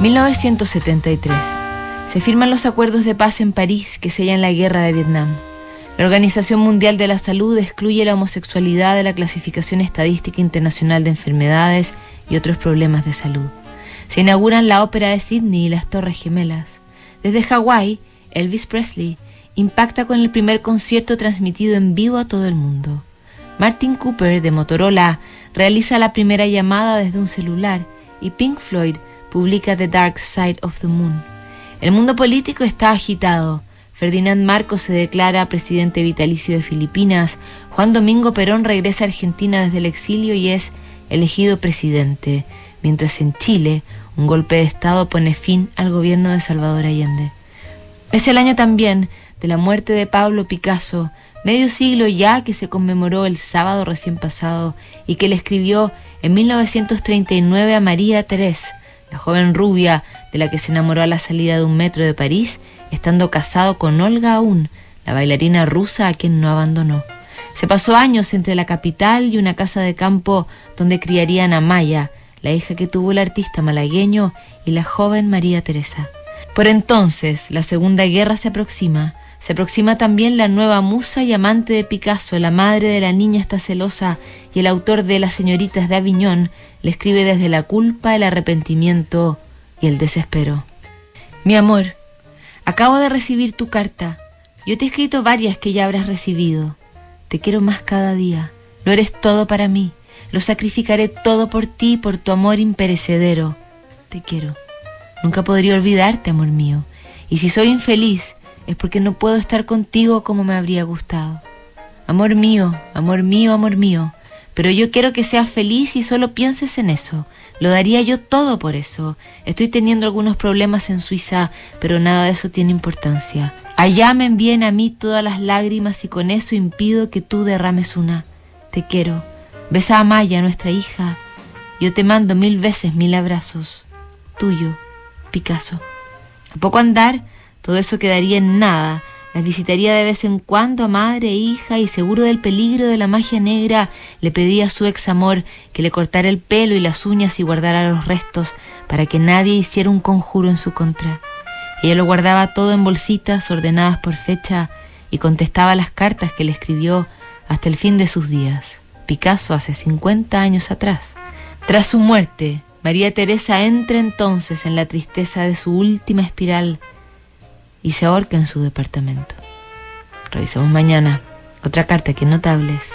1973. Se firman los acuerdos de paz en París que sellan la guerra de Vietnam. La Organización Mundial de la Salud excluye la homosexualidad de la clasificación estadística internacional de enfermedades y otros problemas de salud. Se inauguran la ópera de Sydney y las Torres Gemelas. Desde Hawái, Elvis Presley impacta con el primer concierto transmitido en vivo a todo el mundo. Martin Cooper de Motorola realiza la primera llamada desde un celular y Pink Floyd publica The Dark Side of the Moon. El mundo político está agitado. Ferdinand Marcos se declara presidente vitalicio de Filipinas. Juan Domingo Perón regresa a Argentina desde el exilio y es elegido presidente, mientras en Chile un golpe de Estado pone fin al gobierno de Salvador Allende. Es el año también de la muerte de Pablo Picasso, medio siglo ya que se conmemoró el sábado recién pasado y que le escribió en 1939 a María Teresa, la joven rubia de la que se enamoró a la salida de un metro de París, estando casado con Olga Aún, la bailarina rusa a quien no abandonó. Se pasó años entre la capital y una casa de campo donde criarían a Maya, la hija que tuvo el artista malagueño, y la joven María Teresa. Por entonces, la Segunda Guerra se aproxima, se aproxima también la nueva musa y amante de Picasso, la madre de la niña está celosa y el autor de Las señoritas de Aviñón le escribe desde la culpa, el arrepentimiento y el desespero. Mi amor, acabo de recibir tu carta. Yo te he escrito varias que ya habrás recibido. Te quiero más cada día. Lo eres todo para mí. Lo sacrificaré todo por ti, por tu amor imperecedero. Te quiero. Nunca podría olvidarte, amor mío. Y si soy infeliz, es porque no puedo estar contigo como me habría gustado. Amor mío, amor mío, amor mío, pero yo quiero que seas feliz y solo pienses en eso. Lo daría yo todo por eso. Estoy teniendo algunos problemas en Suiza, pero nada de eso tiene importancia. Allá me envíen a mí todas las lágrimas y con eso impido que tú derrames una. Te quiero. Besa a Maya, nuestra hija. Yo te mando mil veces mil abrazos. Tuyo, Picasso. A poco andar, todo eso quedaría en nada. Las visitaría de vez en cuando a madre e hija y seguro del peligro de la magia negra le pedía a su ex amor que le cortara el pelo y las uñas y guardara los restos para que nadie hiciera un conjuro en su contra. Ella lo guardaba todo en bolsitas ordenadas por fecha y contestaba las cartas que le escribió hasta el fin de sus días. Picasso hace 50 años atrás. Tras su muerte, María Teresa entra entonces en la tristeza de su última espiral y se ahorca en su departamento. Revisamos mañana otra carta que notables